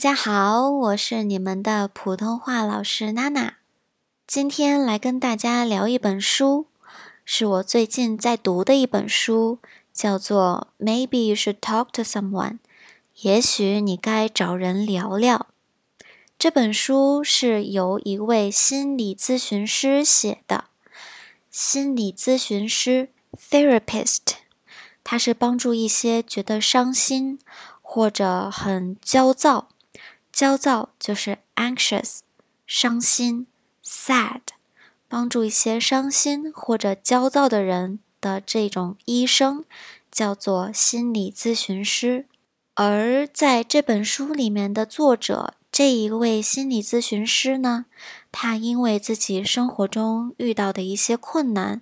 大家好，我是你们的普通话老师娜娜。今天来跟大家聊一本书，是我最近在读的一本书，叫做《Maybe You Should Talk to Someone》。也许你该找人聊聊。这本书是由一位心理咨询师写的，心理咨询师 （therapist），他是帮助一些觉得伤心或者很焦躁，焦躁就是 anxious，伤心 sad，帮助一些伤心或者焦躁的人的这种医生，叫做心理咨询师。而在这本书里面的作者。这一位心理咨询师呢，他因为自己生活中遇到的一些困难，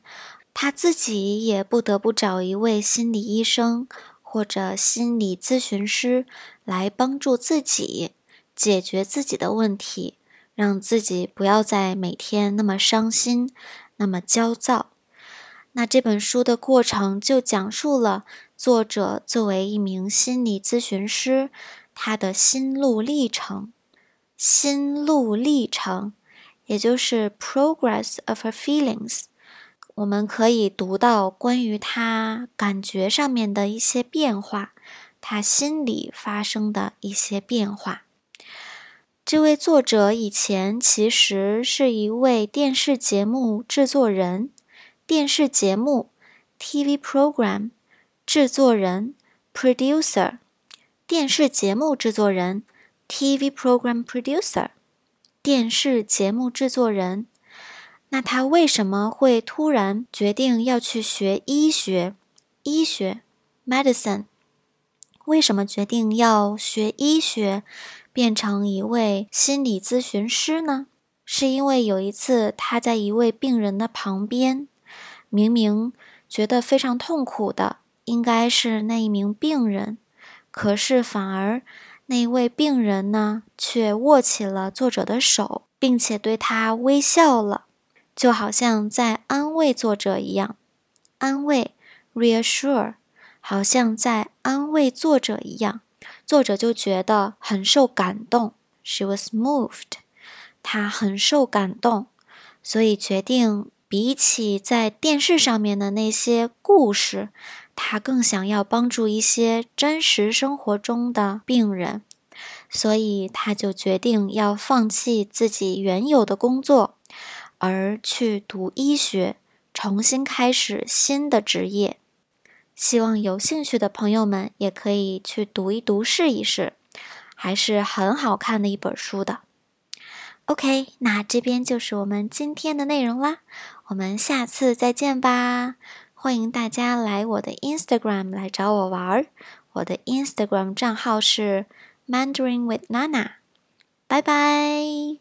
他自己也不得不找一位心理医生或者心理咨询师来帮助自己解决自己的问题，让自己不要再每天那么伤心、那么焦躁。那这本书的过程就讲述了作者作为一名心理咨询师他的心路历程。心路历程，也就是 progress of her feelings，我们可以读到关于她感觉上面的一些变化，她心里发生的一些变化。这位作者以前其实是一位电视节目制作人，电视节目 TV program 制作人 producer，电视节目制作人。TV program producer，电视节目制作人。那他为什么会突然决定要去学医学？医学，medicine。为什么决定要学医学，变成一位心理咨询师呢？是因为有一次他在一位病人的旁边，明明觉得非常痛苦的应该是那一名病人，可是反而。那一位病人呢，却握起了作者的手，并且对他微笑了，就好像在安慰作者一样。安慰，reassure，好像在安慰作者一样。作者就觉得很受感动，she was moved，她很受感动，所以决定比起在电视上面的那些故事。他更想要帮助一些真实生活中的病人，所以他就决定要放弃自己原有的工作，而去读医学，重新开始新的职业。希望有兴趣的朋友们也可以去读一读，试一试，还是很好看的一本书的。OK，那这边就是我们今天的内容啦，我们下次再见吧。欢迎大家来我的 Instagram 来找我玩儿，我的 Instagram 账号是 Mandarin with Nana，拜拜。